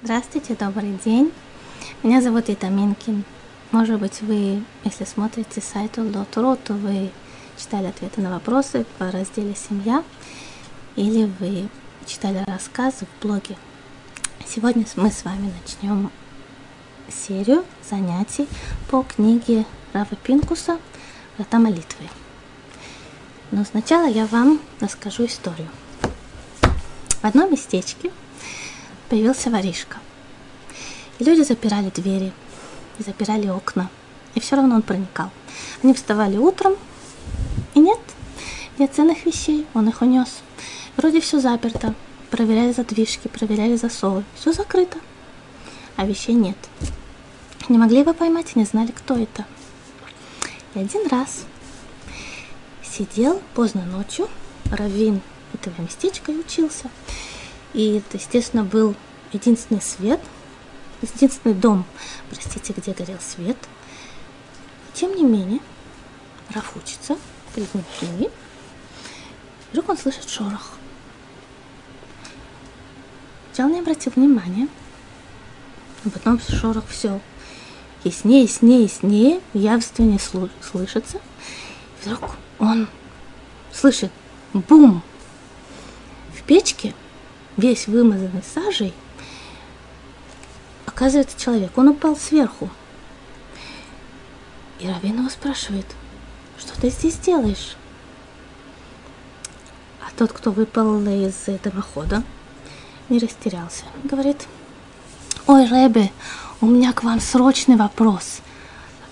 Здравствуйте, добрый день. Меня зовут Ита Минкин. Может быть, вы, если смотрите сайт Улдот.ру, то вы читали ответы на вопросы по разделе «Семья» или вы читали рассказы в блоге. Сегодня мы с вами начнем серию занятий по книге Рава Пинкуса «Врата молитвы». Но сначала я вам расскажу историю. В одном местечке – появился воришка. И люди запирали двери, и запирали окна, и все равно он проникал. Они вставали утром, и нет, нет ценных вещей, он их унес. Вроде все заперто, проверяли задвижки, проверяли засовы, все закрыто, а вещей нет. Не могли его поймать и не знали, кто это. И один раз сидел поздно ночью, раввин этого местечка и учился. И это, естественно, был единственный свет, единственный дом, простите, где горел свет. Тем не менее, Раф учится перед ним Вдруг он слышит шорох. Сначала не обратил внимания, а потом шорох все яснее, яснее, яснее, явственнее слышится. И вдруг он слышит бум. В печке весь вымазанный сажей, оказывается человек. Он упал сверху. И Равин его спрашивает, что ты здесь делаешь? А тот, кто выпал из дымохода, не растерялся. Говорит, ой, Рэбе, у меня к вам срочный вопрос.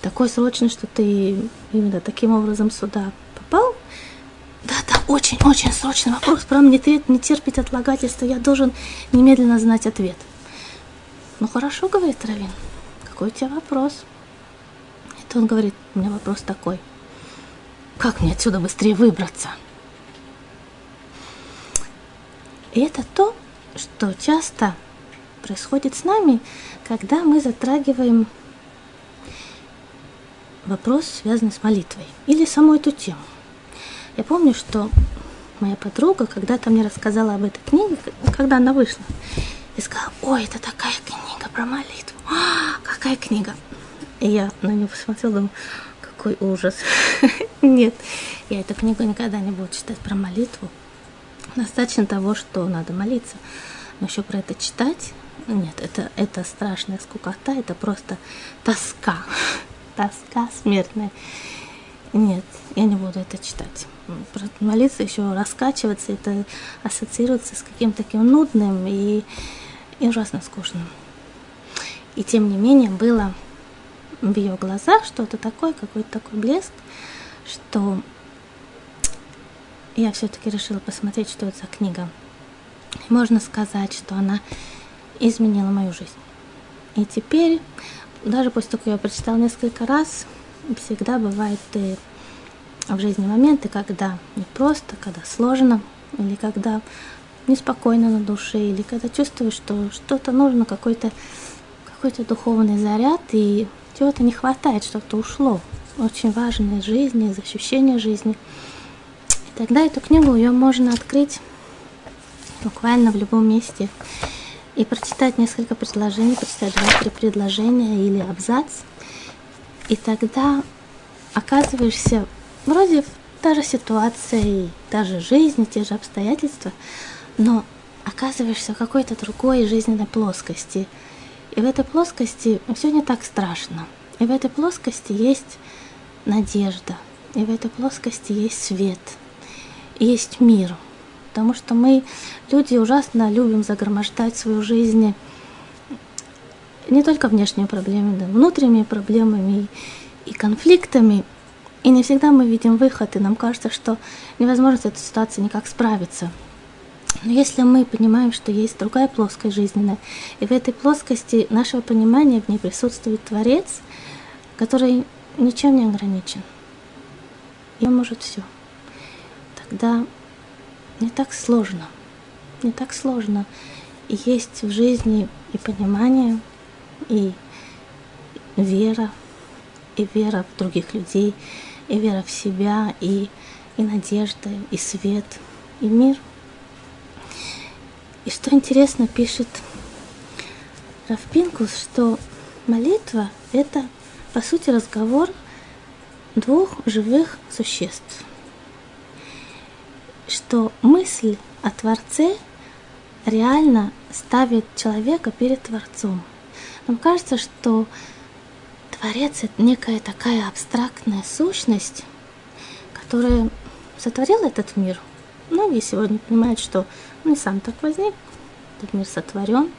Такой срочный, что ты именно таким образом сюда очень-очень срочный вопрос. Прям не, не терпит отлагательства. Я должен немедленно знать ответ. Ну хорошо, говорит Равин. Какой у тебя вопрос? Это он говорит, у меня вопрос такой. Как мне отсюда быстрее выбраться? И это то, что часто происходит с нами, когда мы затрагиваем вопрос, связанный с молитвой, или саму эту тему. Я помню, что моя подруга когда-то мне рассказала об этой книге, когда она вышла. И сказала, ой, это такая книга про молитву. А, какая книга? И я на нее посмотрела, думаю, какой ужас. Нет, я эту книгу никогда не буду читать про молитву. Достаточно того, что надо молиться. Но еще про это читать, нет, это, это страшная скукота, это просто тоска. Тоска смертная. Нет, я не буду это читать. Молиться еще раскачиваться, это ассоциируется с каким-то таким нудным и, и ужасно скучным. И тем не менее было в ее глазах что-то такое, какой-то такой блеск, что я все-таки решила посмотреть, что это за книга. И можно сказать, что она изменила мою жизнь. И теперь, даже после того, как я прочитала несколько раз, всегда бывает и в жизни моменты, когда не просто, когда сложно, или когда неспокойно на душе, или когда чувствуешь, что что-то нужно, какой-то какой-то духовный заряд, и чего-то не хватает, что-то ушло. Очень важное из жизни, из ощущения жизни. И тогда эту книгу ее можно открыть буквально в любом месте и прочитать несколько предложений, прочитать два-три предложения или абзац – и тогда оказываешься вроде та же ситуация, и та же жизнь, те же обстоятельства, но оказываешься в какой-то другой жизненной плоскости. И в этой плоскости все не так страшно. И в этой плоскости есть надежда. И в этой плоскости есть свет. И есть мир. Потому что мы, люди, ужасно любим загромождать свою жизнь не только внешними проблемами, да, внутренними проблемами и, и конфликтами. И не всегда мы видим выход, и нам кажется, что невозможно с этой ситуацией никак справиться. Но если мы понимаем, что есть другая плоскость жизненная, и в этой плоскости нашего понимания в ней присутствует Творец, который ничем не ограничен, и он может все, тогда не так сложно, не так сложно. И есть в жизни и понимание, и вера, и вера в других людей, и вера в себя, и, и надежда, и свет, и мир. И что интересно, пишет Равпинкус, что молитва – это, по сути, разговор двух живых существ. Что мысль о Творце реально ставит человека перед Творцом. Нам кажется, что Творец – это некая такая абстрактная сущность, которая сотворила этот мир. Многие сегодня понимают, что он не сам так возник, этот мир сотворен.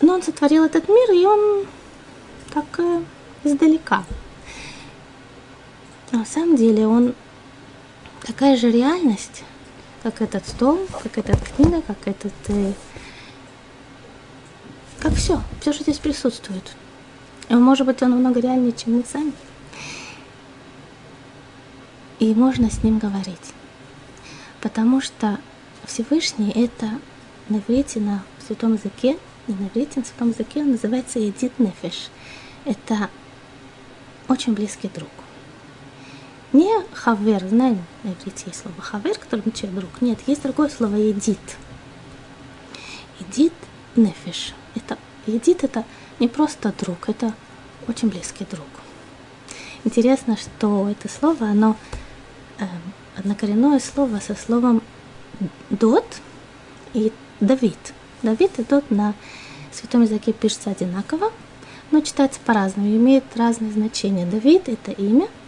Но он сотворил этот мир, и он так э, издалека. Но на самом деле он такая же реальность, как этот стол, как эта книга, как этот... Э, как все, все, что здесь присутствует. И может быть, он много реальнее, чем мы сами. И можно с ним говорить. Потому что Всевышний это на иврите, на святом языке, не на иврите, на святом языке он называется Едит Нефеш. Это очень близкий друг. Не хавер, знаем, на иврите есть слово хавер, который означает друг. Нет, есть другое слово едит. Едит нефеш. Это, едит это не просто друг, это очень близкий друг. Интересно, что это слово, оно э, однокоренное слово со словом дот и Давид. Давид и дот на святом языке пишется одинаково, но читается по-разному, имеет разные значения. Давид – это имя –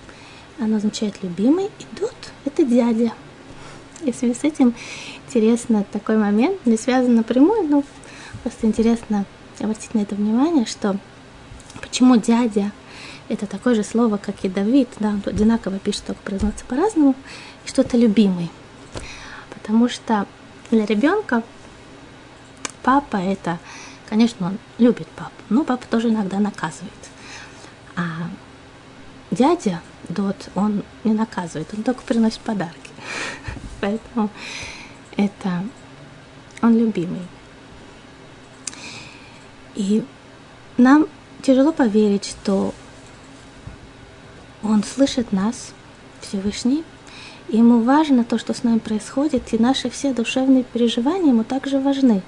оно означает любимый, и Дот – это дядя. И в связи с этим интересно такой момент, не связан напрямую, но просто интересно обратить на это внимание, что почему дядя – это такое же слово, как и Давид, да, он одинаково пишет, только произносится по-разному, и что-то любимый. Потому что для ребенка папа – это, конечно, он любит папу, но папа тоже иногда наказывает. А дядя Дот, он не наказывает, он только приносит подарки. Поэтому это он любимый. И нам тяжело поверить, что он слышит нас, Всевышний, и ему важно то, что с нами происходит, и наши все душевные переживания ему также важны.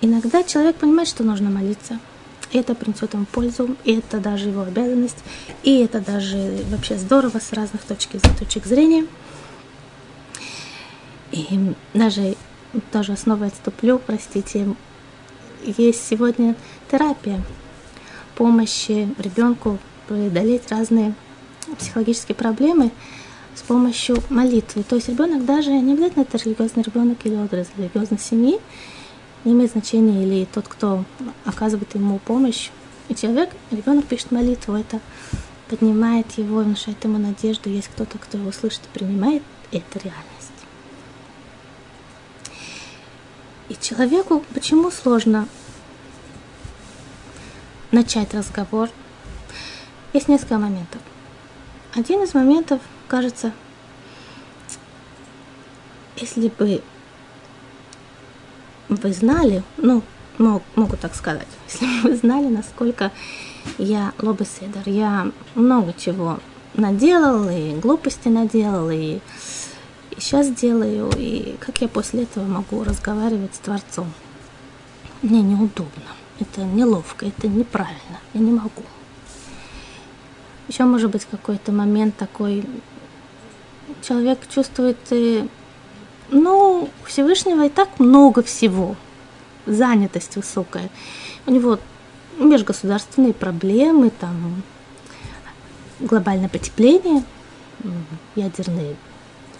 Иногда человек понимает, что нужно молиться – это принесет ему пользу, и это даже его обязанность, и это даже вообще здорово с разных точек, точек зрения. И даже тоже снова отступлю, простите, есть сегодня терапия помощи ребенку преодолеть разные психологические проблемы с помощью молитвы. То есть ребенок даже не обязательно это религиозный ребенок или от религиозной семьи, не имеет значения, или тот, кто оказывает ему помощь. И человек, ребенок пишет молитву, это поднимает его, внушает ему надежду, есть кто-то, кто его слышит и принимает, это реальность. И человеку почему сложно начать разговор? Есть несколько моментов. Один из моментов, кажется, если бы вы знали, ну, мог, могу так сказать, если бы вы знали, насколько я лобеседер, я много чего наделал, и глупости наделал, и сейчас делаю, и как я после этого могу разговаривать с Творцом. Мне неудобно, это неловко, это неправильно, я не могу. Еще может быть какой-то момент такой, человек чувствует э, ну, Всевышнего и так много всего. Занятость высокая. У него межгосударственные проблемы, там глобальное потепление, ядерные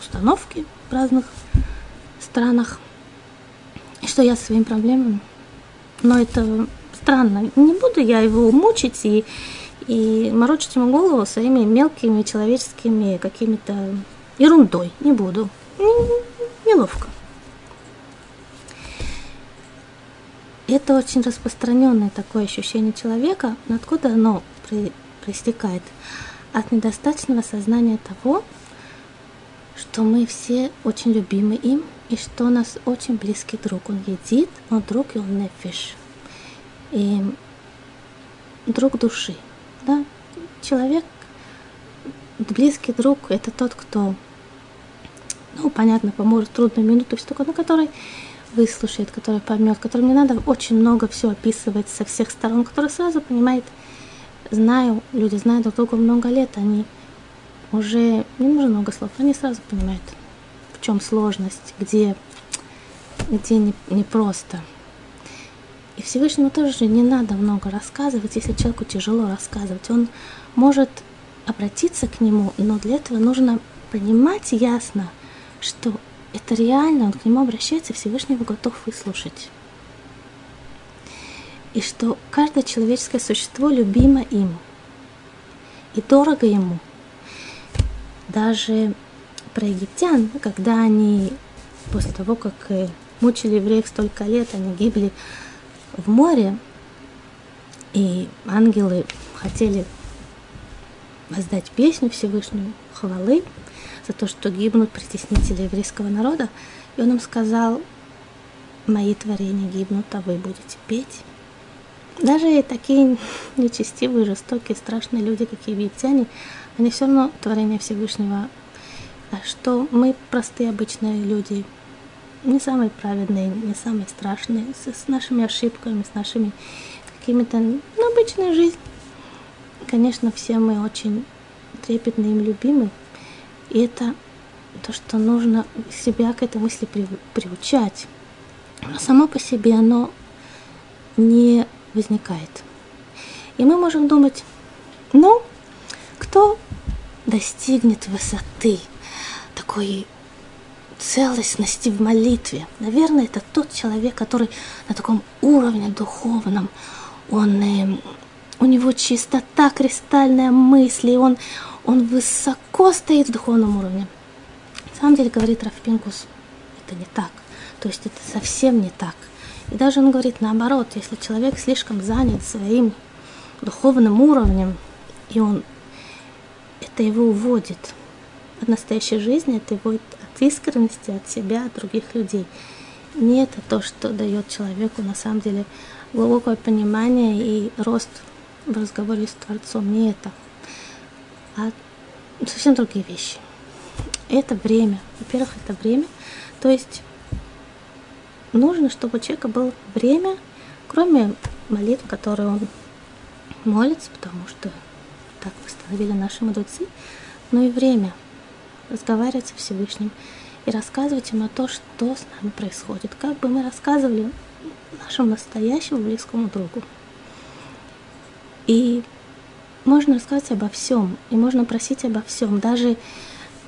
установки в разных странах. И что я со своими проблемами? Но это странно. Не буду я его мучить и, и морочить ему голову своими мелкими человеческими какими-то ерундой. Не буду неловко. Это очень распространенное такое ощущение человека, откуда оно проистекает? От недостаточного сознания того, что мы все очень любимы им, и что у нас очень близкий друг. Он едит, он друг и он нефиш. И друг души. Да? Человек, близкий друг, это тот, кто ну, понятно, поможет в трудную минуту, все такое, на которой выслушает, который поймет, которому не надо очень много все описывать со всех сторон, который сразу понимает, знаю, люди знают друг друга много лет, они уже не нужно много слов, они сразу понимают, в чем сложность, где, где не, непросто. И Всевышнему тоже не надо много рассказывать, если человеку тяжело рассказывать. Он может обратиться к нему, но для этого нужно понимать ясно, что это реально, он к нему обращается, Всевышний его готов выслушать. И что каждое человеческое существо любимо им и дорого ему. Даже про египтян, когда они после того, как э, мучили евреев столько лет, они гибли в море, и ангелы хотели воздать песню Всевышнему, хвалы, за то, что гибнут притеснители еврейского народа. И он им сказал, мои творения гибнут, а вы будете петь. Даже такие нечестивые, жестокие, страшные люди, как египтяне, они все равно творение Всевышнего. А что мы простые обычные люди, не самые праведные, не самые страшные, с, с нашими ошибками, с нашими какими-то, ну, обычной жизнью. Конечно, все мы очень трепетные им любимы, и это то, что нужно себя к этой мысли приучать. Но само по себе оно не возникает. И мы можем думать, ну, кто достигнет высоты такой целостности в молитве? Наверное, это тот человек, который на таком уровне духовном, он, э, у него чистота, кристальная мысль, и он, он высоко стоит в духовном уровне. На самом деле, говорит Рафпинкус, это не так. То есть это совсем не так. И даже он говорит наоборот, если человек слишком занят своим духовным уровнем, и он это его уводит от настоящей жизни, это его от искренности, от себя, от других людей. Не это то, что дает человеку на самом деле глубокое понимание и рост в разговоре с Творцом. Не это а совсем другие вещи. Это время. Во-первых, это время. То есть нужно, чтобы у человека было время, кроме молитв, которые он молится, потому что так восстановили наши мудрецы, но и время разговаривать со Всевышним и рассказывать ему то, что с нами происходит, как бы мы рассказывали нашему настоящему близкому другу. И можно рассказать обо всем, и можно просить обо всем. Даже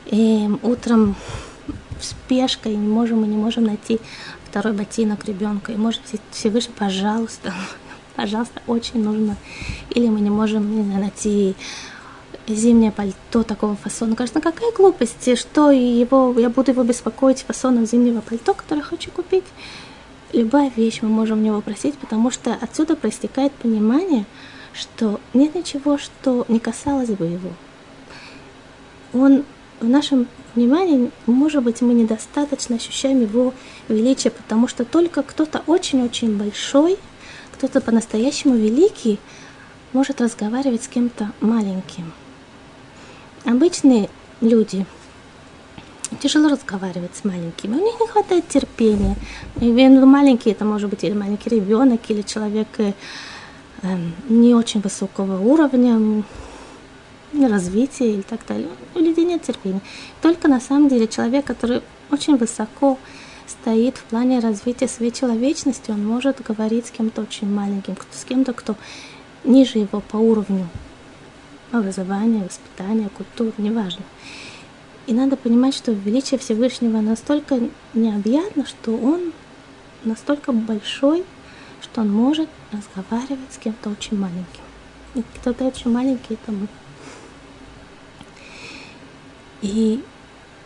э, утром спешкой не можем, мы не можем найти второй ботинок ребенка. И может Всевышний, пожалуйста, пожалуйста, очень нужно. Или мы не можем не знаю, найти зимнее пальто такого фасона. Кажется, ну какая глупость, что его, я буду его беспокоить фасоном зимнего пальто, которое хочу купить. Любая вещь мы можем у него просить, потому что отсюда проистекает понимание, что нет ничего, что не касалось бы его. Он в нашем внимании, может быть, мы недостаточно ощущаем его величие, потому что только кто-то очень-очень большой, кто-то по-настоящему великий, может разговаривать с кем-то маленьким. Обычные люди тяжело разговаривать с маленькими, у них не хватает терпения. И маленький это может быть или маленький ребенок, или человек э, Эм, не очень высокого уровня развития и так далее. У людей нет терпения. Только на самом деле человек, который очень высоко стоит в плане развития своей человечности, он может говорить с кем-то очень маленьким, с кем-то, кто ниже его по уровню образования, воспитания, культуры, неважно. И надо понимать, что величие Всевышнего настолько необъятно, что он настолько большой, что он может разговаривать с кем-то очень маленьким. И кто-то очень маленький, это мы. И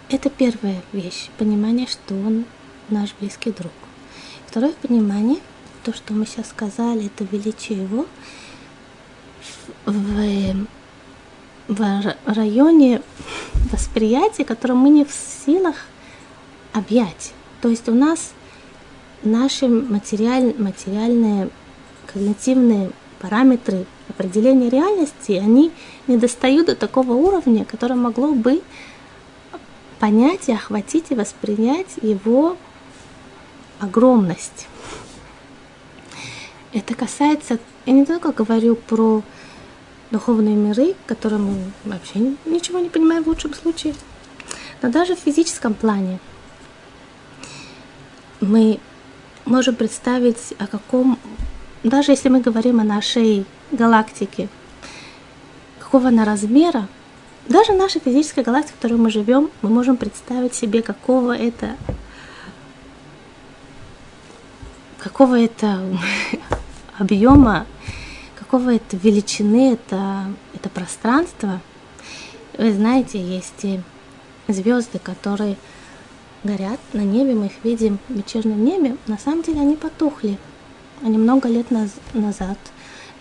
это первая вещь, понимание, что он наш близкий друг. Второе понимание, то, что мы сейчас сказали, это величие его в, в районе восприятия, которое мы не в силах объять. То есть у нас наши материаль, материальные когнитивные параметры определения реальности, они не достают до такого уровня, которое могло бы понять и охватить и воспринять его огромность. Это касается, я не только говорю про духовные миры, которые мы вообще ничего не понимаем в лучшем случае, но даже в физическом плане мы можем представить, о каком, даже если мы говорим о нашей галактике, какого она размера, даже наша физическая галактика, в которой мы живем, мы можем представить себе, какого это какого это объема, какого это величины это, это пространство. Вы знаете, есть звезды, которые горят на небе, мы их видим в вечернем небе, на самом деле они потухли. Они много лет наз- назад,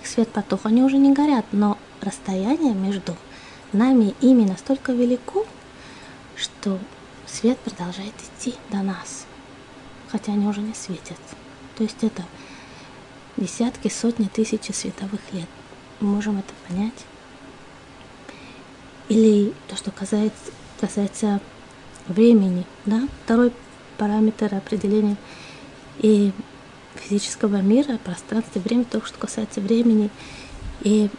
их свет потух, они уже не горят, но расстояние между нами и ими настолько велико, что свет продолжает идти до нас, хотя они уже не светят. То есть это десятки, сотни, тысячи световых лет. Мы можем это понять. Или то, что касается, касается времени, да, второй параметр определения и физического мира, пространства, времени, то, что касается времени. И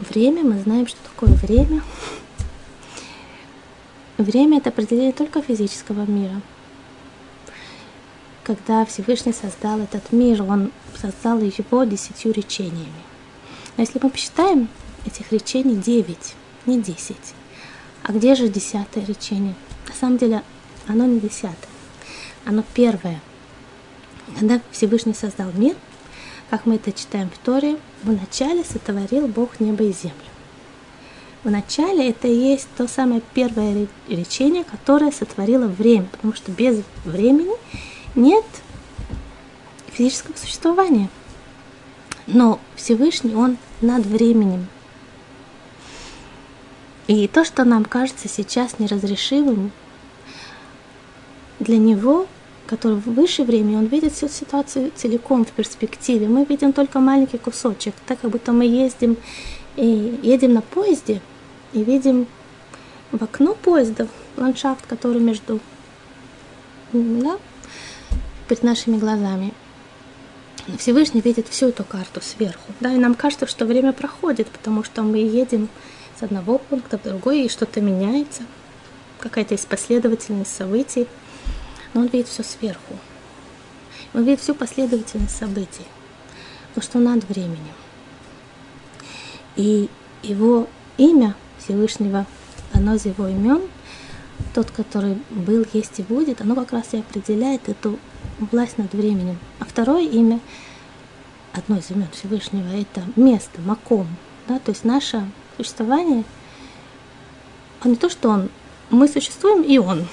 время, мы знаем, что такое время. Время – это определение только физического мира. Когда Всевышний создал этот мир, Он создал его десятью речениями. Но если мы посчитаем, этих речений девять, не десять. А где же десятое речение? На самом деле оно не десятое, оно первое. Когда Всевышний создал мир, как мы это читаем в Торе, вначале сотворил Бог небо и землю. Вначале это и есть то самое первое речение, которое сотворило время, потому что без времени нет физического существования. Но Всевышний, Он над временем. И то, что нам кажется сейчас неразрешимым, для него, который выше времени, он видит всю ситуацию целиком в перспективе. Мы видим только маленький кусочек, так как будто мы ездим, и едем на поезде и видим в окно поезда ландшафт, который между да, перед нашими глазами. Всевышний видит всю эту карту сверху. Да, и нам кажется, что время проходит, потому что мы едем с одного пункта в другой, и что-то меняется. Какая-то есть последовательность событий но он видит все сверху. Он видит всю последовательность событий, то, что над временем. И его имя Всевышнего, оно из его имен, тот, который был, есть и будет, оно как раз и определяет эту власть над временем. А второе имя, одно из имен Всевышнего, это место, маком. Да? То есть наше существование, а не то, что он, мы существуем, и он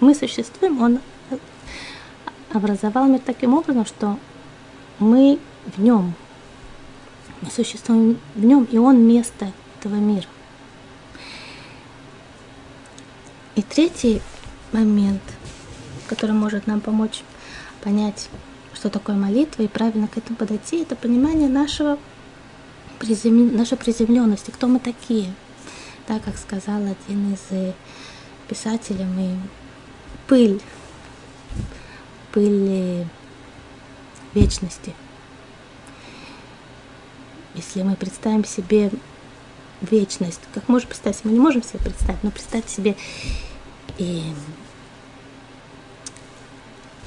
мы существуем, он образовал мир таким образом, что мы в нем, мы существуем в нем, и он место этого мира. И третий момент, который может нам помочь понять, что такое молитва и правильно к этому подойти, это понимание нашего призем... нашей приземленности, кто мы такие. Так, как сказал один из э, писателей, мы пыль, пыль вечности. Если мы представим себе вечность, как можем представить, мы не можем себе представить, но представьте себе и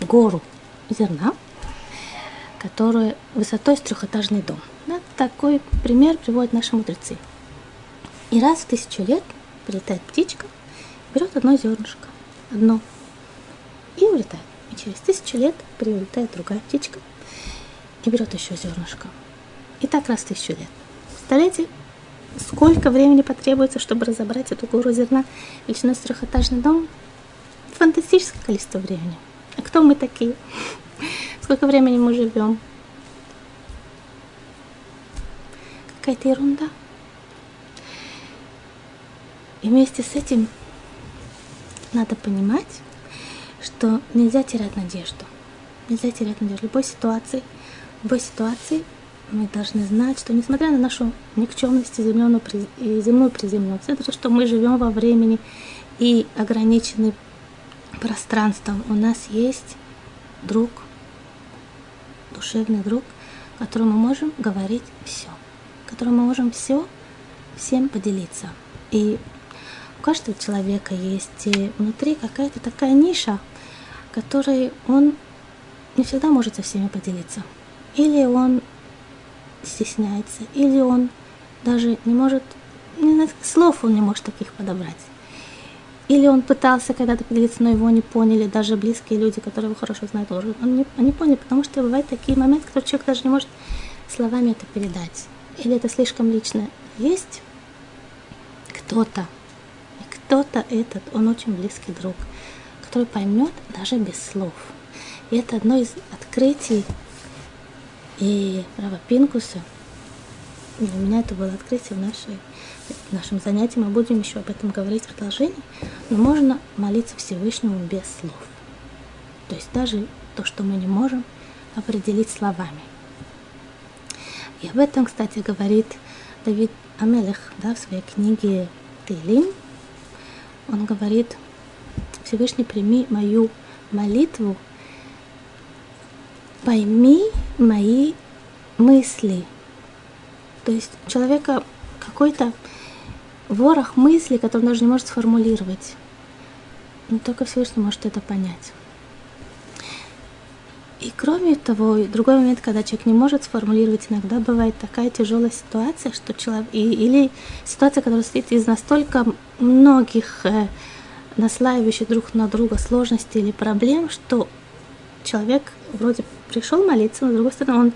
гору зерна, которая высотой с трехэтажный дом. Да, такой пример приводят наши мудрецы. И раз в тысячу лет прилетает птичка, берет одно зернышко, одно и улетает. И через тысячу лет прилетает другая птичка и берет еще зернышко. И так раз в тысячу лет. Представляете, сколько времени потребуется, чтобы разобрать эту гору зерна величиной с трехэтажный дом? Фантастическое количество времени. А кто мы такие? Сколько времени мы живем? Какая-то ерунда. И вместе с этим надо понимать, что нельзя терять надежду. Нельзя терять надежду. В любой ситуации, в любой ситуации мы должны знать, что несмотря на нашу никчемность и земную, и земную приземленность, это то, что мы живем во времени и ограничены пространством, у нас есть друг, душевный друг, которому мы можем говорить все, которому мы можем все всем поделиться. И у каждого человека есть внутри какая-то такая ниша, которой он не всегда может со всеми поделиться. Или он стесняется, или он даже не может, не слов он не может таких подобрать. Или он пытался когда-то поделиться, но его не поняли, даже близкие люди, которые его хорошо знают, он не, они поняли, потому что бывают такие моменты, когда человек даже не может словами это передать. Или это слишком лично. Есть кто-то, и кто-то этот, он очень близкий друг, который поймет даже без слов. И это одно из открытий и Рава Пинкуса. Для меня это было открытие в, нашей, нашем занятии. Мы будем еще об этом говорить в продолжении. Но можно молиться Всевышнему без слов. То есть даже то, что мы не можем определить словами. И об этом, кстати, говорит Давид Амелех да, в своей книге Тейлим. Он говорит, Всевышний, прими мою молитву пойми мои мысли. То есть у человека какой-то ворох мыслей, который он даже не может сформулировать. Но только Всевышний может это понять. И кроме того, другой момент, когда человек не может сформулировать, иногда бывает такая тяжелая ситуация, что человек, и, или ситуация, которая состоит из настолько многих э, наслаивающих друг на друга сложностей или проблем, что человек вроде пришел молиться, но с другой стороны он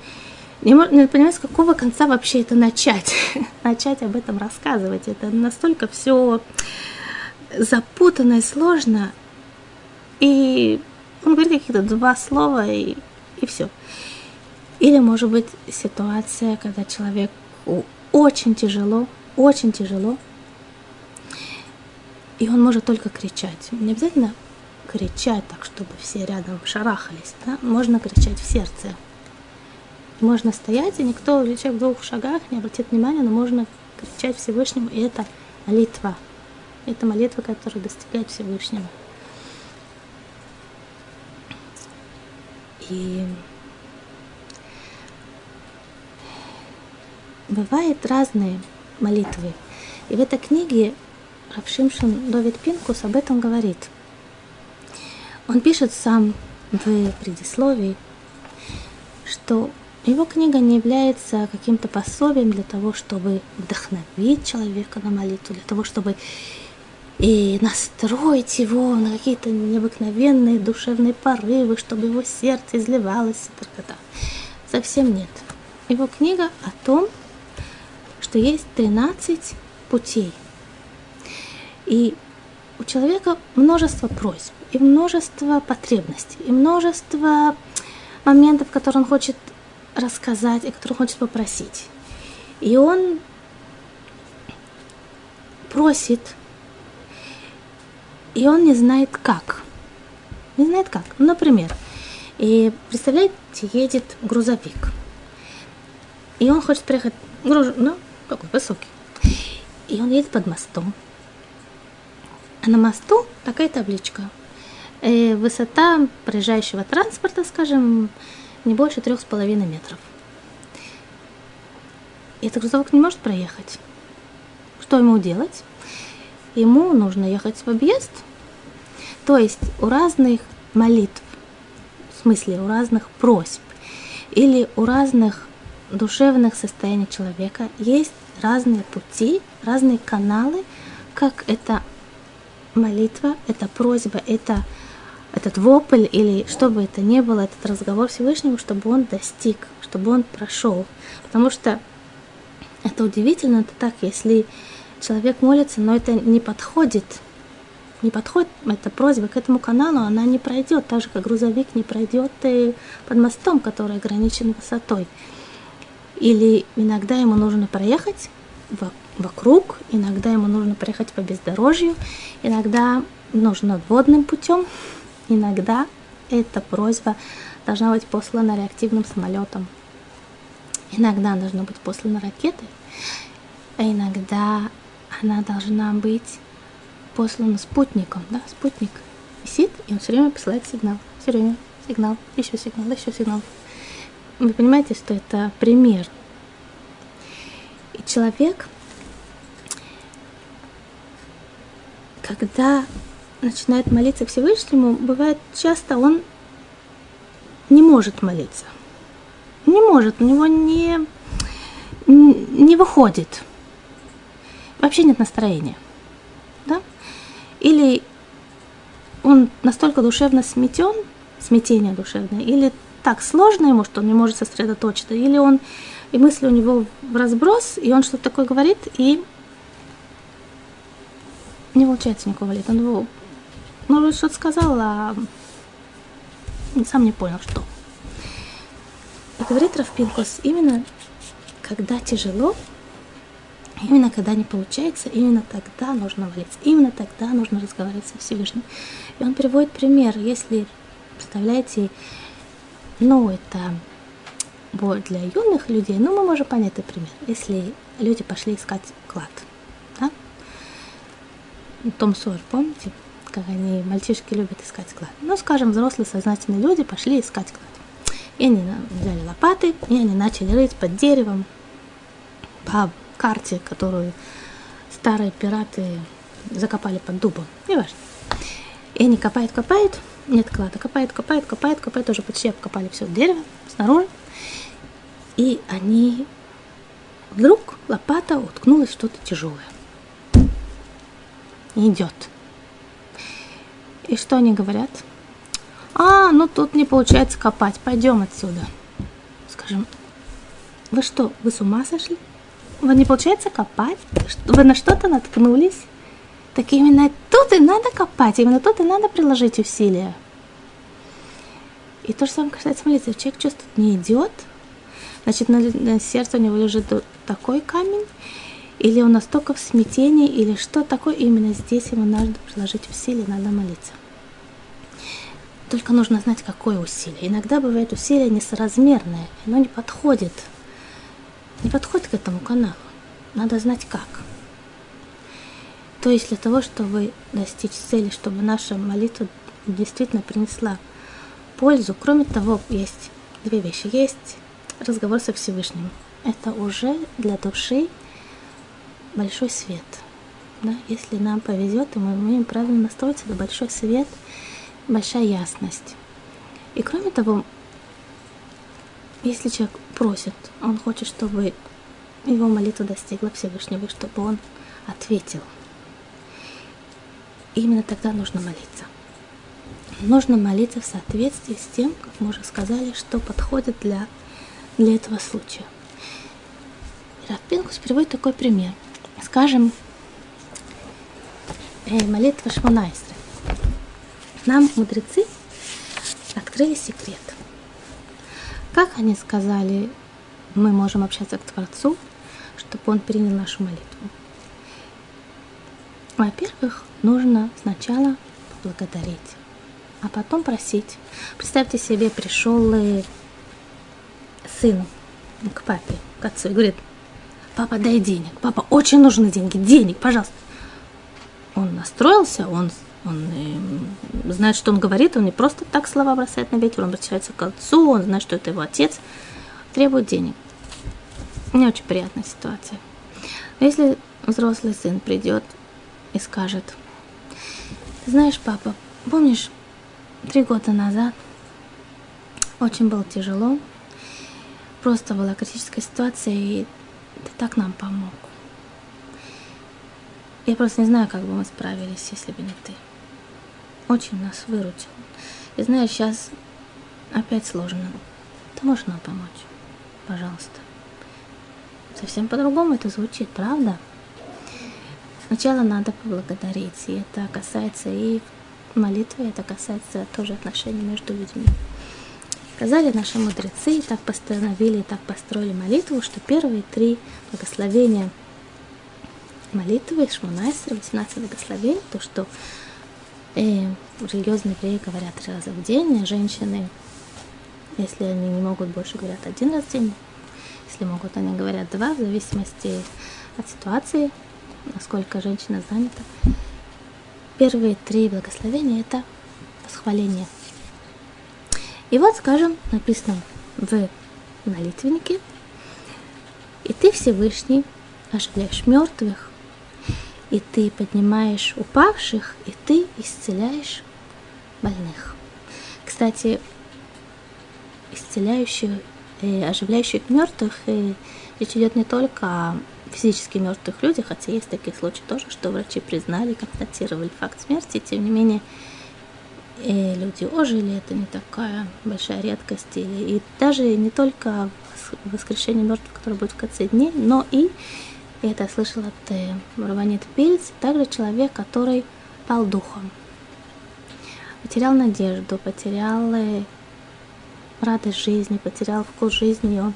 не, не понимает, с какого конца вообще это начать, начать об этом рассказывать. Это настолько все запутанно и сложно. И он говорит какие-то два слова и, и все. Или может быть ситуация, когда человеку очень тяжело, очень тяжело, и он может только кричать. Не обязательно кричать так, чтобы все рядом шарахались. Да? Можно кричать в сердце. Можно стоять, и никто, человек в двух шагах не обратит внимания, но можно кричать Всевышнему, и это молитва. Это молитва, которая достигает Всевышнего. И бывают разные молитвы. И в этой книге Равшимшин Довид Пинкус об этом говорит – он пишет сам в предисловии, что его книга не является каким-то пособием для того, чтобы вдохновить человека на молитву, для того, чтобы и настроить его на какие-то необыкновенные душевные порывы, чтобы его сердце изливалось. Совсем нет. Его книга о том, что есть 13 путей. И у человека множество просьб и множество потребностей, и множество моментов, которые он хочет рассказать, и которые он хочет попросить. И он просит, и он не знает как. Не знает как. Например, и представляете, едет грузовик. И он хочет приехать, груз, ну, такой высокий. И он едет под мостом. А на мосту такая табличка – э, высота проезжающего транспорта, скажем, не больше трех с половиной метров. И этот грузовик не может проехать. Что ему делать? Ему нужно ехать в объезд. То есть у разных молитв, в смысле у разных просьб или у разных душевных состояний человека есть разные пути, разные каналы, как эта молитва, эта просьба, это этот вопль или что бы это ни было, этот разговор Всевышнему, чтобы он достиг, чтобы он прошел. Потому что это удивительно, это так, если человек молится, но это не подходит, не подходит эта просьба к этому каналу, она не пройдет, так же как грузовик не пройдет и под мостом, который ограничен высотой. Или иногда ему нужно проехать вокруг, иногда ему нужно проехать по бездорожью, иногда нужно водным путем, Иногда эта просьба должна быть послана реактивным самолетом. Иногда должна быть послана ракетой, а иногда она должна быть послана спутником. Да? Спутник висит, и он все время посылает сигнал. Все время. сигнал, еще сигнал, еще сигнал. Вы понимаете, что это пример. И человек, когда начинает молиться Всевышнему, бывает часто он не может молиться. Не может, у него не, не выходит. Вообще нет настроения. Да? Или он настолько душевно сметен, смятение душевное, или так сложно ему, что он не может сосредоточиться, или он, и мысли у него в разброс, и он что-то такое говорит, и не получается никакого молитвы. Он его, может что-то сказал, а сам не понял, что. И говорит Рафпинкус, именно когда тяжело, именно когда не получается, именно тогда нужно молиться, именно тогда нужно разговаривать со Всевышним. И он приводит пример, если, представляете, ну, это вот для юных людей, ну, мы можем понять этот пример. Если люди пошли искать клад, да? Том Сойер, помните, как они, мальчишки любят искать клад. Ну, скажем, взрослые сознательные люди пошли искать клад. И они взяли лопаты, и они начали рыть под деревом по карте, которую старые пираты закопали под дубом. Неважно. И они копают, копают, нет клада, копают, копают, копают, копают, уже почти обкопали все дерево снаружи. И они... Вдруг лопата уткнулась что-то тяжелое. И идет. И что они говорят? А, ну тут не получается копать, пойдем отсюда. Скажем, вы что, вы с ума сошли? Вы не получается копать? Вы на что-то наткнулись? Так именно тут и надо копать, именно тут и надо приложить усилия. И то же самое касается молитвы. Человек чувствует, не идет, значит, на, на сердце у него лежит такой камень, или он настолько в смятении, или что такое, именно здесь ему надо приложить усилия, надо молиться. Только нужно знать, какое усилие. Иногда бывает усилие несоразмерное, оно не подходит. Не подходит к этому каналу. Надо знать как. То есть для того, чтобы достичь цели, чтобы наша молитва действительно принесла пользу, кроме того, есть две вещи. Есть разговор со Всевышним. Это уже для души большой свет. Да? Если нам повезет, и мы умеем правильно настроиться, это большой свет – большая ясность. И кроме того, если человек просит, он хочет, чтобы его молитва достигла Всевышнего, чтобы он ответил. И именно тогда нужно молиться. Нужно молиться в соответствии с тем, как мы уже сказали, что подходит для, для этого случая. Рафпинкус приводит такой пример. Скажем, молитва Шмонайстра. Нам мудрецы открыли секрет. Как они сказали, мы можем общаться к Творцу, чтобы Он принял нашу молитву. Во-первых, нужно сначала поблагодарить, а потом просить. Представьте себе, пришел сын к папе, к отцу, и говорит, папа, дай денег, папа, очень нужны деньги, денег, пожалуйста. Он настроился, он он э, знает, что он говорит, он не просто так слова бросает на ветер, он обращается к отцу, он знает, что это его отец, требует денег. Не очень приятная ситуация. Но если взрослый сын придет и скажет, ты знаешь, папа, помнишь, три года назад очень было тяжело, просто была критическая ситуация, и ты так нам помог. Я просто не знаю, как бы мы справились, если бы не ты очень нас выручил. И знаешь, сейчас опять сложно. Ты можешь нам помочь? Пожалуйста. Совсем по-другому это звучит, правда? Сначала надо поблагодарить, и это касается и молитвы, это касается тоже отношений между людьми. Сказали наши мудрецы, и так постановили, и так построили молитву, что первые три благословения молитвы, Шмунайсер, 18 благословений, то, что и религиозные евреи говорят три раза в день, а женщины, если они не могут больше, говорят один раз в день. Если могут, они говорят два, в зависимости от ситуации, насколько женщина занята. Первые три благословения – это восхваление. И вот, скажем, написано в молитвеннике, и ты Всевышний оживляешь мертвых, и ты поднимаешь упавших, и ты исцеляешь больных. Кстати, исцеляющих и оживляющих мертвых, и речь идет не только о физически мертвых людях, хотя есть такие случаи тоже, что врачи признали, констатировали факт смерти, тем не менее и люди ожили, это не такая большая редкость. И даже не только воскрешение мертвых, которое будет в конце дней, но и, и это я слышала от э, Раванит Пильц, также человек, который пал духом, потерял надежду, потерял э, радость жизни, потерял вкус жизни, и он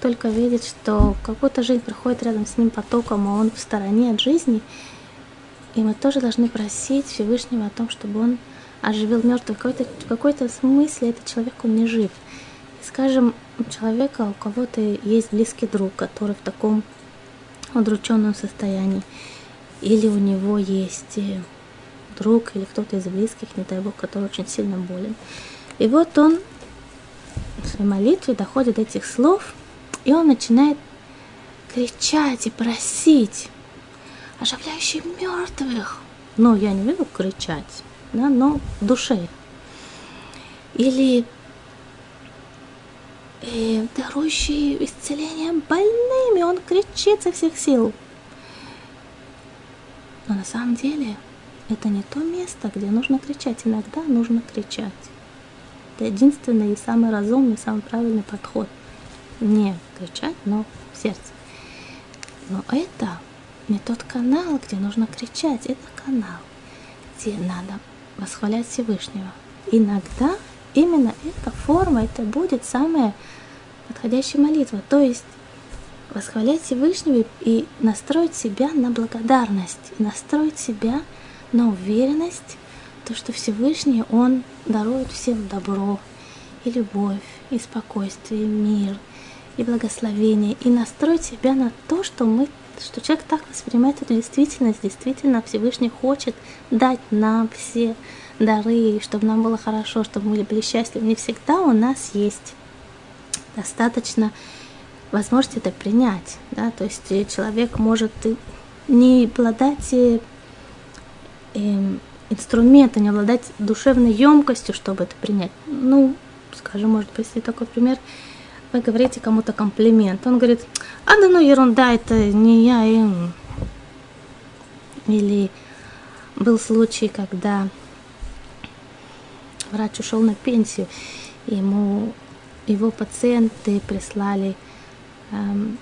только видит, что какая-то жизнь проходит рядом с ним потоком, а он в стороне от жизни. И мы тоже должны просить Всевышнего о том, чтобы он оживил мертвых. В какой-то, в какой-то смысле этот человек, он не жив. И, скажем, у человека, у кого-то есть близкий друг, который в таком удрученном состоянии, или у него есть э, друг или кто-то из близких, не дай бог, который очень сильно болен. И вот он в своей молитве доходит до этих слов, и он начинает кричать и просить, оживляющий мертвых. Ну, я не люблю кричать, да, но в душе. Или э, дарующий исцеление больными, он кричит со всех сил. Но на самом деле это не то место, где нужно кричать. Иногда нужно кричать. Это единственный и самый разумный, самый правильный подход. Не кричать, но в сердце. Но это не тот канал, где нужно кричать. Это канал, где надо восхвалять Всевышнего. Иногда именно эта форма, это будет самая подходящая молитва. То есть восхвалять Всевышнего и настроить себя на благодарность, и настроить себя на уверенность, то, что Всевышний, Он дарует всем добро, и любовь, и спокойствие, и мир, и благословение, и настроить себя на то, что мы что человек так воспринимает эту действительность, действительно Всевышний хочет дать нам все дары, чтобы нам было хорошо, чтобы мы были счастливы. Не всегда у нас есть достаточно возможности это принять. Да? То есть человек может не обладать э, эм, инструмента, не обладать душевной емкостью, чтобы это принять. Ну, скажем, может быть, такой пример, вы говорите кому-то комплимент, он говорит, а да ну ерунда, это не я им. Или был случай, когда врач ушел на пенсию, ему его пациенты прислали эм,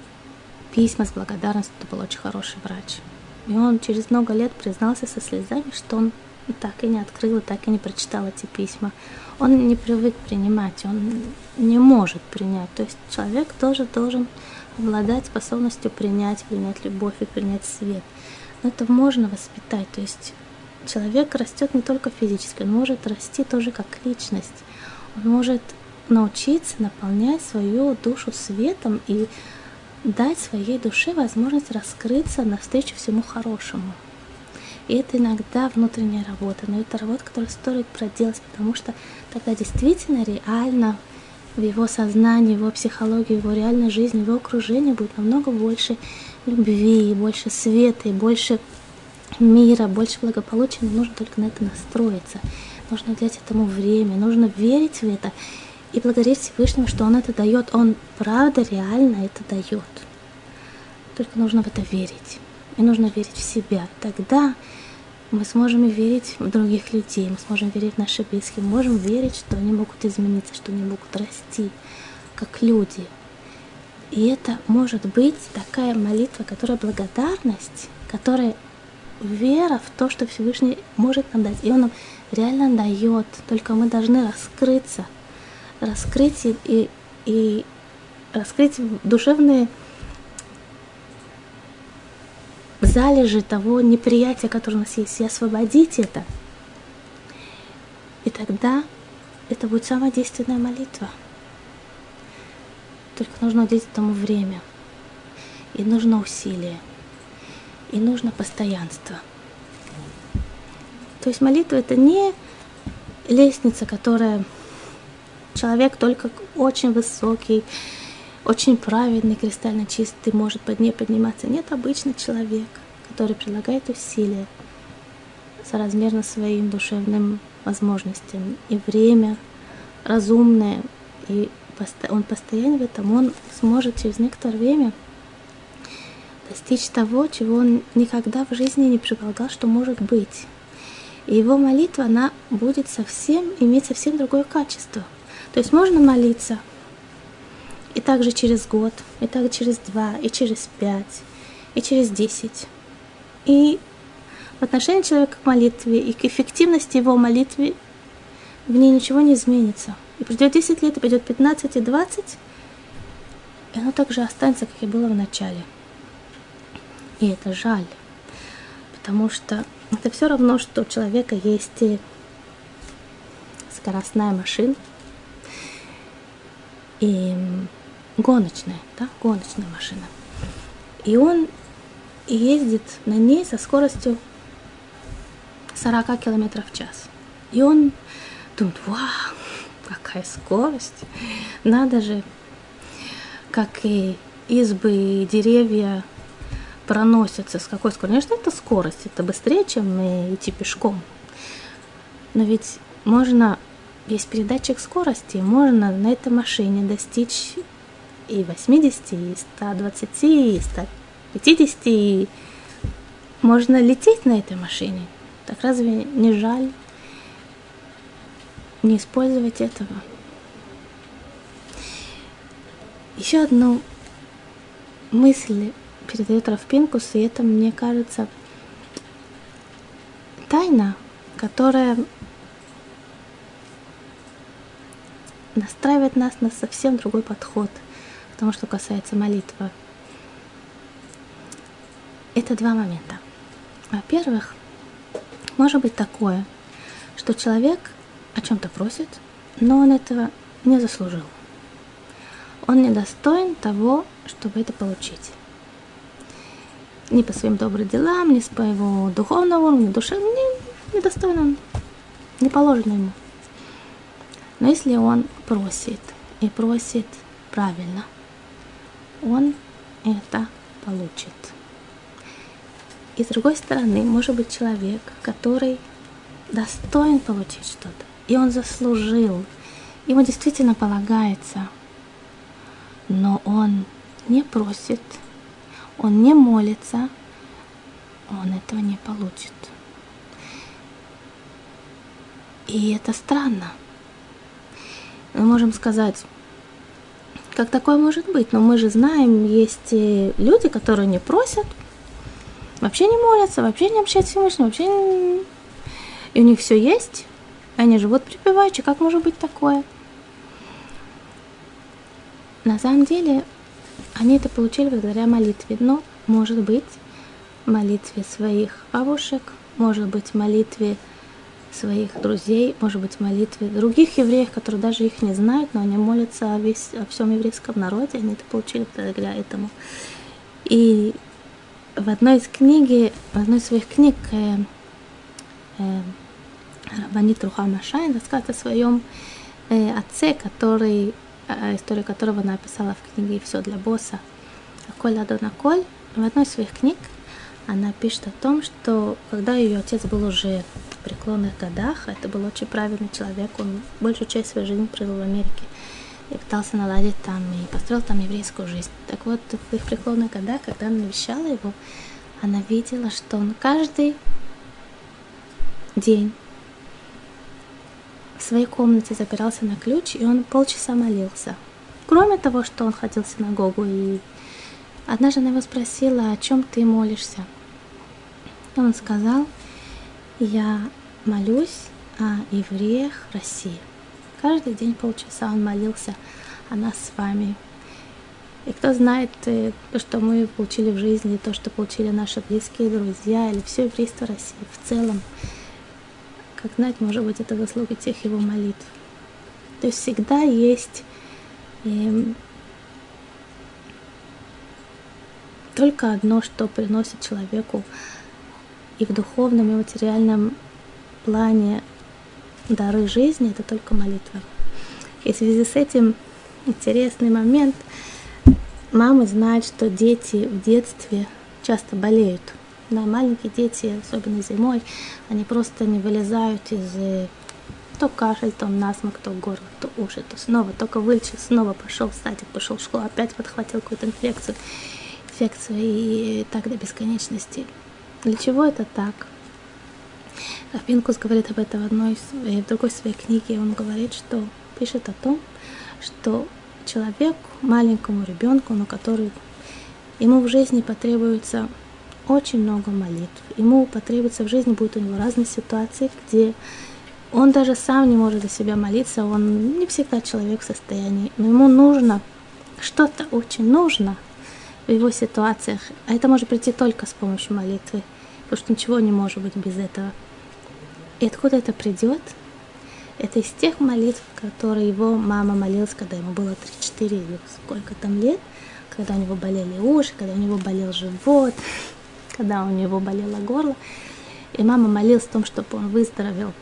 письма с благодарностью, это был очень хороший врач. И он через много лет признался со слезами, что он так и не открыл, так и не прочитал эти письма. Он не привык принимать, он не может принять. То есть человек тоже должен обладать способностью принять, принять любовь и принять свет. Но это можно воспитать. То есть человек растет не только физически, он может расти тоже как личность. Он может научиться наполнять свою душу светом и дать своей душе возможность раскрыться навстречу всему хорошему. И это иногда внутренняя работа, но это работа, которую стоит проделать, потому что тогда действительно реально в его сознании, его психологии, его реальной жизни, его окружении будет намного больше любви, больше света, и больше мира, больше благополучия, но нужно только на это настроиться. Нужно дать этому время, нужно верить в это и благодарить Всевышнему, что Он это дает. Он правда реально это дает. Только нужно в это верить. И нужно верить в себя. Тогда мы сможем верить в других людей, мы сможем верить в наши близкие, мы можем верить, что они могут измениться, что они могут расти, как люди. И это может быть такая молитва, которая благодарность, которая вера в то, что Всевышний может нам дать. И Он нам реально дает, только мы должны раскрыться, раскрыть и, и, и раскрыть душевные залежи того неприятия, которое у нас есть, и освободить это. И тогда это будет самая действенная молитва. Только нужно уделить этому время. И нужно усилие. И нужно постоянство. То есть молитва это не лестница, которая человек только очень высокий, очень праведный, кристально чистый может под ней подниматься. Нет, обычный человек, который прилагает усилия соразмерно своим душевным возможностям. И время разумное, и он постоянно в этом, он сможет через некоторое время достичь того, чего он никогда в жизни не предполагал, что может быть. И его молитва, она будет совсем, иметь совсем другое качество. То есть можно молиться и также через год, и также через два, и через пять, и через десять. И в отношении человека к молитве и к эффективности его молитвы в ней ничего не изменится. И придет 10 лет, и придет 15 и 20, и оно также останется, как и было в начале. И это жаль, потому что это все равно, что у человека есть скоростная машина и гоночная, да, гоночная машина. И он ездит на ней со скоростью 40 км в час. И он думает, вау, какая скорость, надо же, как и избы и деревья проносятся, с какой скоростью. Конечно, это скорость, это быстрее, чем идти пешком. Но ведь можно, есть передатчик скорости, можно на этой машине достичь и 80, и 120, и 150, и можно лететь на этой машине. Так разве не жаль не использовать этого? Еще одну мысль передает Равпинкус, и это, мне кажется, тайна, которая настраивает нас на совсем другой подход к тому, что касается молитвы. Это два момента. Во-первых, может быть такое, что человек о чем-то просит, но он этого не заслужил. Он недостоин того, чтобы это получить ни по своим добрым делам, с по его духовному уровню, душе, не, недостойно он, не положено ему. Но если он просит и просит правильно, он это получит. И с другой стороны, может быть человек, который достоин получить что-то, и он заслужил, ему действительно полагается, но он не просит – он не молится, он этого не получит. И это странно. Мы можем сказать, как такое может быть? Но мы же знаем, есть люди, которые не просят, вообще не молятся, вообще не общаются с Всевышним, вообще не... И у них все есть, они живут припеваючи. Как может быть такое? На самом деле, они это получили благодаря молитве. Но, может быть, молитве своих бабушек, может быть, молитве своих друзей, может быть, молитве других евреев, которые даже их не знают, но они молятся о, весь, о всем еврейском народе, они это получили благодаря этому. И в одной из книги, в одной из своих книг э, э, Рабанит Рухама Шайн рассказывает о своем э, отце, который историю которого она описала в книге «Все для босса». Коль Адона Коль в одной из своих книг она пишет о том, что когда ее отец был уже в преклонных годах, это был очень правильный человек, он большую часть своей жизни провел в Америке и пытался наладить там и построил там еврейскую жизнь. Так вот, в их преклонных годах, когда она навещала его, она видела, что он каждый день в своей комнате запирался на ключ, и он полчаса молился. Кроме того, что он ходил в синагогу, и однажды она его спросила, о чем ты молишься. И он сказал, я молюсь о евреях России. Каждый день полчаса он молился о нас с вами. И кто знает э, то, что мы получили в жизни, то, что получили наши близкие друзья, или все еврейство России в целом – как знать, может быть, это заслуга тех его молитв. То есть всегда есть э, только одно, что приносит человеку и в духовном, и в материальном плане дары жизни, это только молитва. И в связи с этим интересный момент. Мамы знают, что дети в детстве часто болеют. Да, маленькие дети, особенно зимой, они просто не вылезают из э, то кашель, то насморк, то горло, то уши, то снова, только вылечил, снова пошел в садик, пошел в школу, опять подхватил какую-то инфекцию, инфекцию и так до бесконечности. Для чего это так? Пинкус говорит об этом в, одной, в другой своей книге. Он говорит, что пишет о том, что человеку, маленькому ребенку, но который ему в жизни потребуется очень много молитв. Ему потребуется в жизни, будет у него разные ситуации, где он даже сам не может за себя молиться, он не всегда человек в состоянии, но ему нужно, что-то очень нужно в его ситуациях, а это может прийти только с помощью молитвы, потому что ничего не может быть без этого. И откуда это придет? Это из тех молитв, которые его мама молилась, когда ему было 3-4 или сколько там лет, когда у него болели уши, когда у него болел живот, когда у него болело горло. И мама молилась о том, чтобы он выздоровел.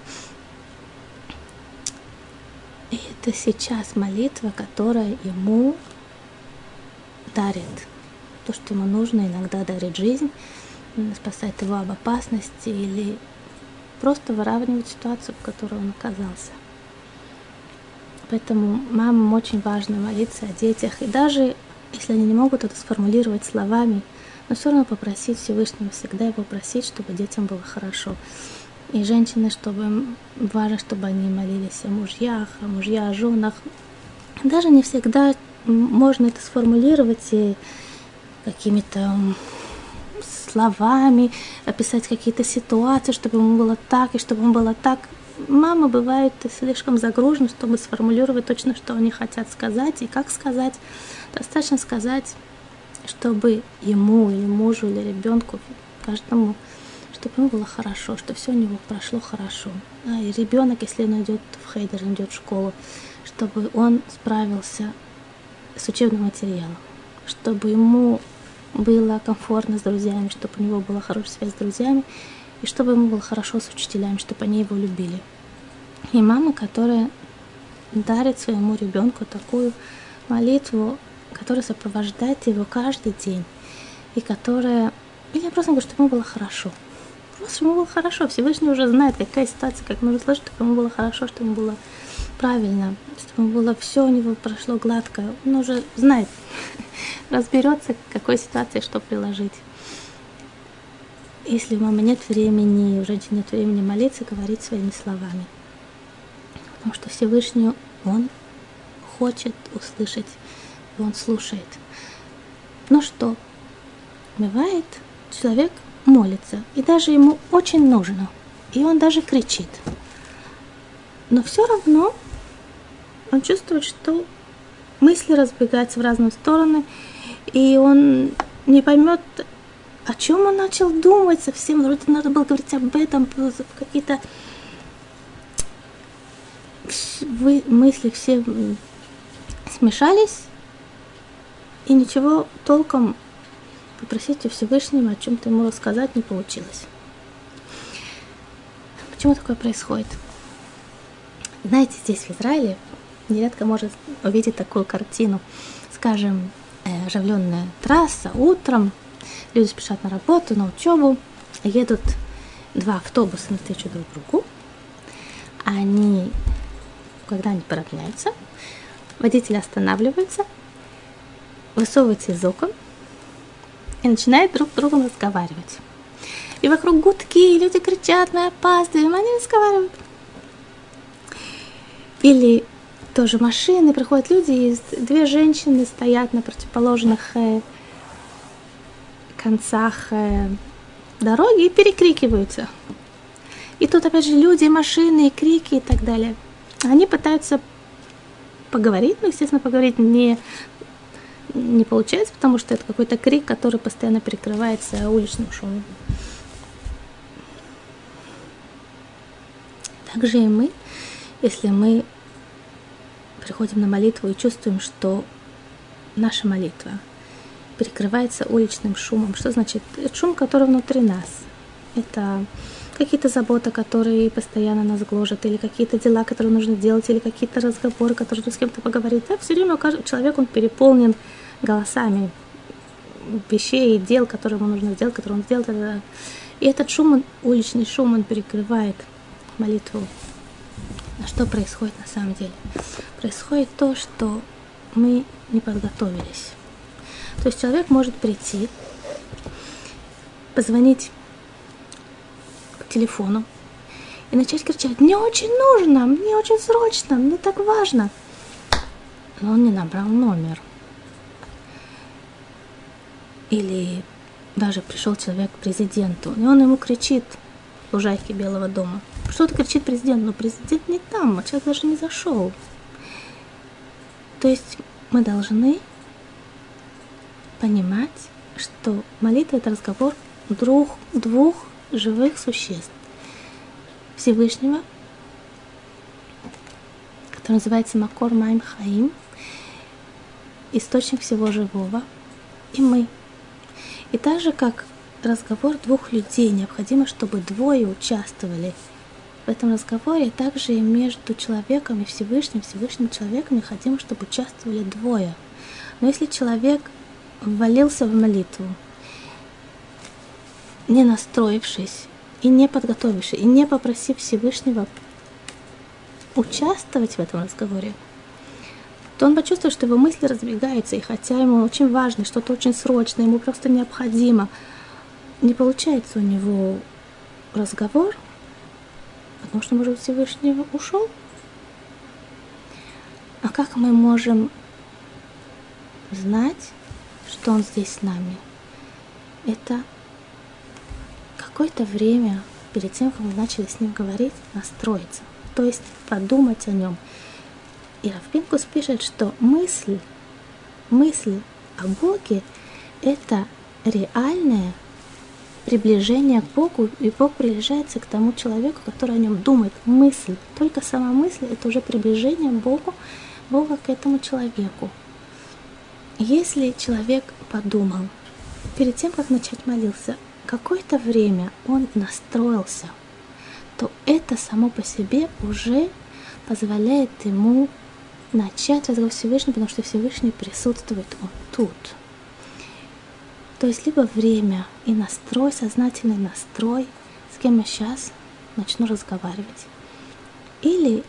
И это сейчас молитва, которая ему дарит то, что ему нужно, иногда дарит жизнь, спасает его об опасности или просто выравнивать ситуацию, в которой он оказался. Поэтому мамам очень важно молиться о детях. И даже если они не могут это сформулировать словами, но все равно попросить Всевышнего, всегда его просить, чтобы детям было хорошо. И женщины, чтобы важно, чтобы они молились о мужьях, о мужьях, о женах. Даже не всегда можно это сформулировать и какими-то словами, описать какие-то ситуации, чтобы ему было так и чтобы ему было так. Мама бывает слишком загружена, чтобы сформулировать точно, что они хотят сказать и как сказать. Достаточно сказать, чтобы ему или мужу или ребенку, каждому, чтобы ему было хорошо, что все у него прошло хорошо. А и ребенок, если он идет в хейдер, идет в школу, чтобы он справился с учебным материалом, чтобы ему было комфортно с друзьями, чтобы у него была хорошая связь с друзьями, и чтобы ему было хорошо с учителями, чтобы они его любили. И мама, которая дарит своему ребенку такую молитву, которая сопровождает его каждый день, и которая... Или я просто говорю, чтобы ему было хорошо. Просто чтобы ему было хорошо. Всевышний уже знает, какая ситуация, как нужно сложить, чтобы ему было хорошо, чтобы ему было правильно, чтобы было все у него прошло гладко. Он уже знает, разберется, в какой ситуации что приложить. Если у мамы нет времени, у женщины нет времени молиться, говорить своими словами. Потому что Всевышний, Он хочет услышать, и Он слушает. Но что? Бывает, человек молится, и даже ему очень нужно, и он даже кричит. Но все равно он чувствует, что мысли разбегаются в разные стороны, и он не поймет, о чем он начал думать совсем. Вроде надо было говорить об этом, какие-то мысли все смешались, и ничего толком попросить у Всевышнего о чем-то ему рассказать не получилось. Почему такое происходит? Знаете, здесь в Израиле нередко может увидеть такую картину. Скажем, э, оживленная трасса утром, люди спешат на работу, на учебу, едут два автобуса навстречу друг другу. Они, когда они поравняются, водитель останавливается, высовывается из окон и начинает друг с другом разговаривать. И вокруг гудки, и люди кричат, мы опаздываем, они разговаривают. Или тоже машины, приходят люди, и две женщины стоят на противоположных э, концах э, дороги и перекрикиваются. И тут опять же люди, машины, крики и так далее. Они пытаются поговорить, но, естественно, поговорить не, не получается, потому что это какой-то крик, который постоянно перекрывается уличным шумом. Также и мы, если мы приходим на молитву и чувствуем, что наша молитва перекрывается уличным шумом. Что значит? Это шум, который внутри нас. Это какие-то заботы, которые постоянно нас гложат, или какие-то дела, которые нужно делать, или какие-то разговоры, которые нужно с кем-то поговорить. Да, все время человека он переполнен голосами вещей дел, которые ему нужно сделать, которые он сделал. И этот шум, он, уличный шум, он перекрывает молитву. А что происходит на самом деле? Происходит то, что мы не подготовились. То есть человек может прийти, позвонить по телефону и начать кричать, мне очень нужно, мне очень срочно, мне так важно. Но он не набрал номер. Или даже пришел человек к президенту, и он ему кричит в лужайке Белого дома. Что-то кричит президент, но президент не там, а человек даже не зашел. То есть мы должны понимать, что молитва – это разговор двух, двух живых существ. Всевышнего, который называется Макор Майм Хаим, источник всего живого, и мы. И так же, как разговор двух людей, необходимо, чтобы двое участвовали в этом разговоре, также и между человеком и Всевышним, Всевышним человеком необходимо, чтобы участвовали двое. Но если человек ввалился в молитву, не настроившись и не подготовившись, и не попросив Всевышнего участвовать в этом разговоре, то он почувствует, что его мысли разбегаются, и хотя ему очень важно, что-то очень срочное, ему просто необходимо, не получается у него разговор, потому что, может, Всевышний ушел. А как мы можем знать, что Он здесь с нами? Это какое-то время перед тем, как мы начали с Ним говорить, настроиться, то есть подумать о Нем. И Равпинкус пишет, что мысль, мысль о Боге – это реальное приближение к Богу, и Бог приближается к тому человеку, который о нем думает. Мысль, только сама мысль – это уже приближение Богу, Бога к этому человеку. Если человек подумал, перед тем, как начать молиться, какое-то время он настроился, то это само по себе уже позволяет ему начать разговор с Всевышним, потому что Всевышний присутствует он тут – то есть либо время и настрой, сознательный настрой, с кем я сейчас начну разговаривать. Или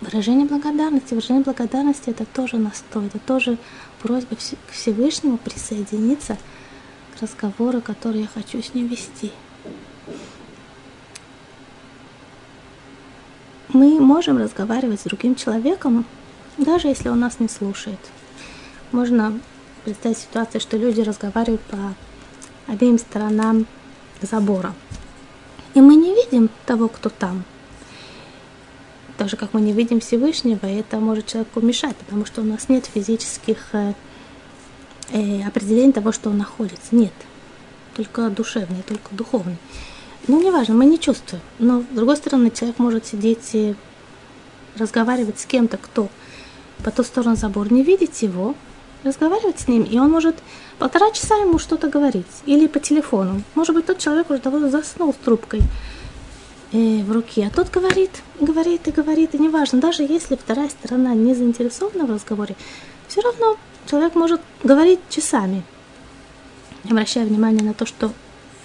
выражение благодарности. Выражение благодарности это тоже настрой, это тоже просьба к Всевышнему присоединиться к разговору, который я хочу с ним вести. Мы можем разговаривать с другим человеком, даже если он нас не слушает. Можно представить ситуацию, что люди разговаривают по обеим сторонам забора. И мы не видим того, кто там. Так как мы не видим Всевышнего, и это может человеку мешать, потому что у нас нет физических э, определений того, что он находится. Нет. Только душевный, только духовный. Ну, неважно, мы не чувствуем. Но, с другой стороны, человек может сидеть и разговаривать с кем-то, кто по ту сторону забора, не видеть его, разговаривать с ним, и он может полтора часа ему что-то говорить, или по телефону. Может быть, тот человек уже давно заснул с трубкой э, в руке, а тот говорит, говорит и говорит, и неважно, даже если вторая сторона не заинтересована в разговоре, все равно человек может говорить часами, обращая внимание на то, что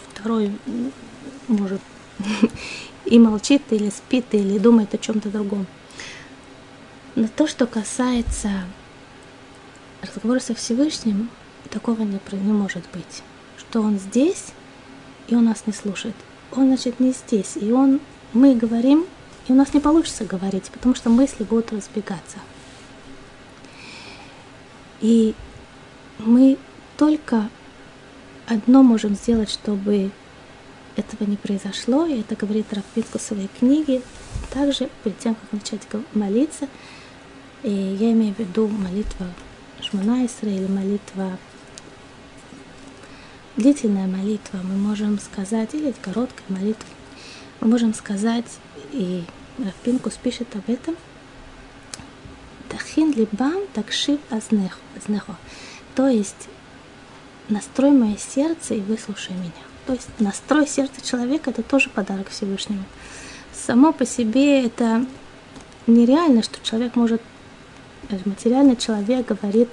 второй может и молчит, или спит, или думает о чем-то другом. Но то, что касается разговора со Всевышним такого не, не может быть. Что он здесь, и он нас не слушает. Он, значит, не здесь, и он, мы говорим, и у нас не получится говорить, потому что мысли будут разбегаться. И мы только одно можем сделать, чтобы этого не произошло, и это говорит Рафпинку в своей книге. Также, перед тем, как начать молиться, и я имею в виду молитва Шманайсра или молитва, длительная молитва, мы можем сказать, или короткая молитва, мы можем сказать, и Рафпинкус пишет об этом, Тахин либам такшив азнехо. То есть настрой мое сердце и выслушай меня. То есть настрой сердца человека – это тоже подарок Всевышнему. Само по себе это нереально, что человек может, э, материальный человек говорит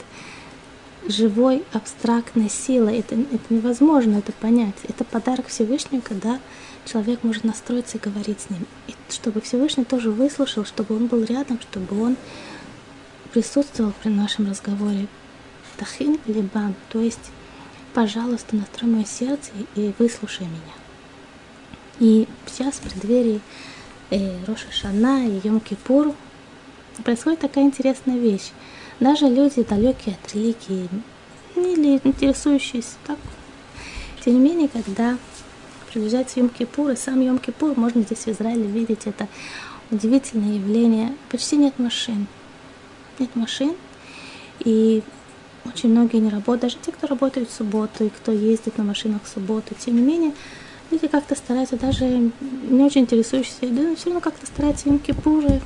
живой абстрактной силой. Это, это невозможно это понять. Это подарок Всевышнему, когда человек может настроиться и говорить с ним. И чтобы Всевышний тоже выслушал, чтобы он был рядом, чтобы он присутствовал при нашем разговоре. Тахин либан, то есть, пожалуйста, настрой мое сердце и выслушай меня. И сейчас в преддверии э, Роша Шана и Йом Кипур происходит такая интересная вещь. Даже люди, далекие от религии, или интересующиеся так, тем не менее, когда приближается Йом-Кипур, и сам Йом-Кипур, можно здесь в Израиле видеть это удивительное явление. Почти нет машин. Нет машин. И очень многие не работают, даже те, кто работает в субботу и кто ездит на машинах в субботу. Тем не менее, люди как-то стараются, даже не очень интересующиеся, да, все равно как-то стараются Йом-Кипуры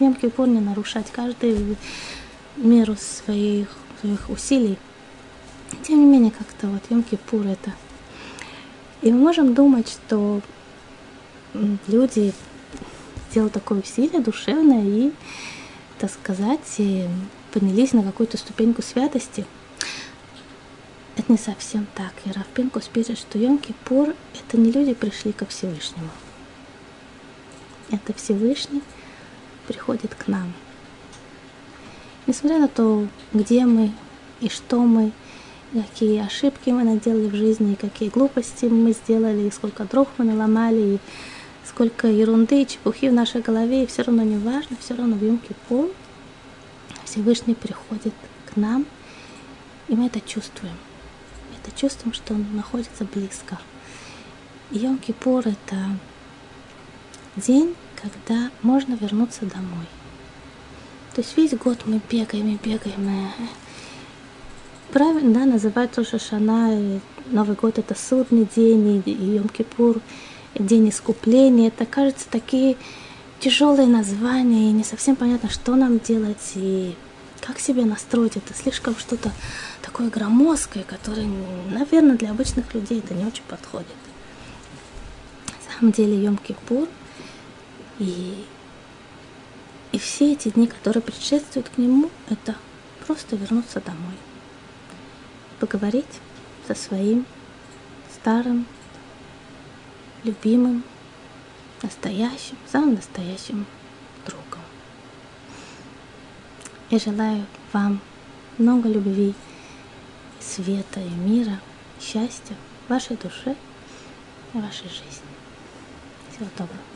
Йом-Кипур не нарушать каждый меру своих, своих усилий. Тем не менее, как-то вот Йом-Кипур это. И мы можем думать, что люди делают такое усилие душевное и, так сказать, поднялись на какую-то ступеньку святости. Это не совсем так. И Равпинкус пишет, что Йом-Кипур – это не люди пришли ко Всевышнему. Это Всевышний приходит к нам. Несмотря на то, где мы и что мы, какие ошибки мы наделали в жизни, какие глупости мы сделали, и сколько дров мы наломали, сколько ерунды и чепухи в нашей голове, и все равно не важно, все равно в Йом-Кипур Всевышний приходит к нам, и мы это чувствуем. Мы это чувствуем, что он находится близко. Йом-Кипур – это день, когда можно вернуться домой. То есть весь год мы бегаем и бегаем, и правильно да, называют Роша Шана, Новый год это судный день, и Йом-Кипур, день искупления. Это кажется такие тяжелые названия, и не совсем понятно, что нам делать, и как себе настроить. Это слишком что-то такое громоздкое, которое, наверное, для обычных людей это не очень подходит. На самом деле Йом-Кипур и, и все эти дни, которые предшествуют к нему, это просто вернуться домой поговорить со своим старым, любимым, настоящим, самым настоящим другом. Я желаю вам много любви, света и мира, счастья в вашей душе и вашей жизни. Всего доброго.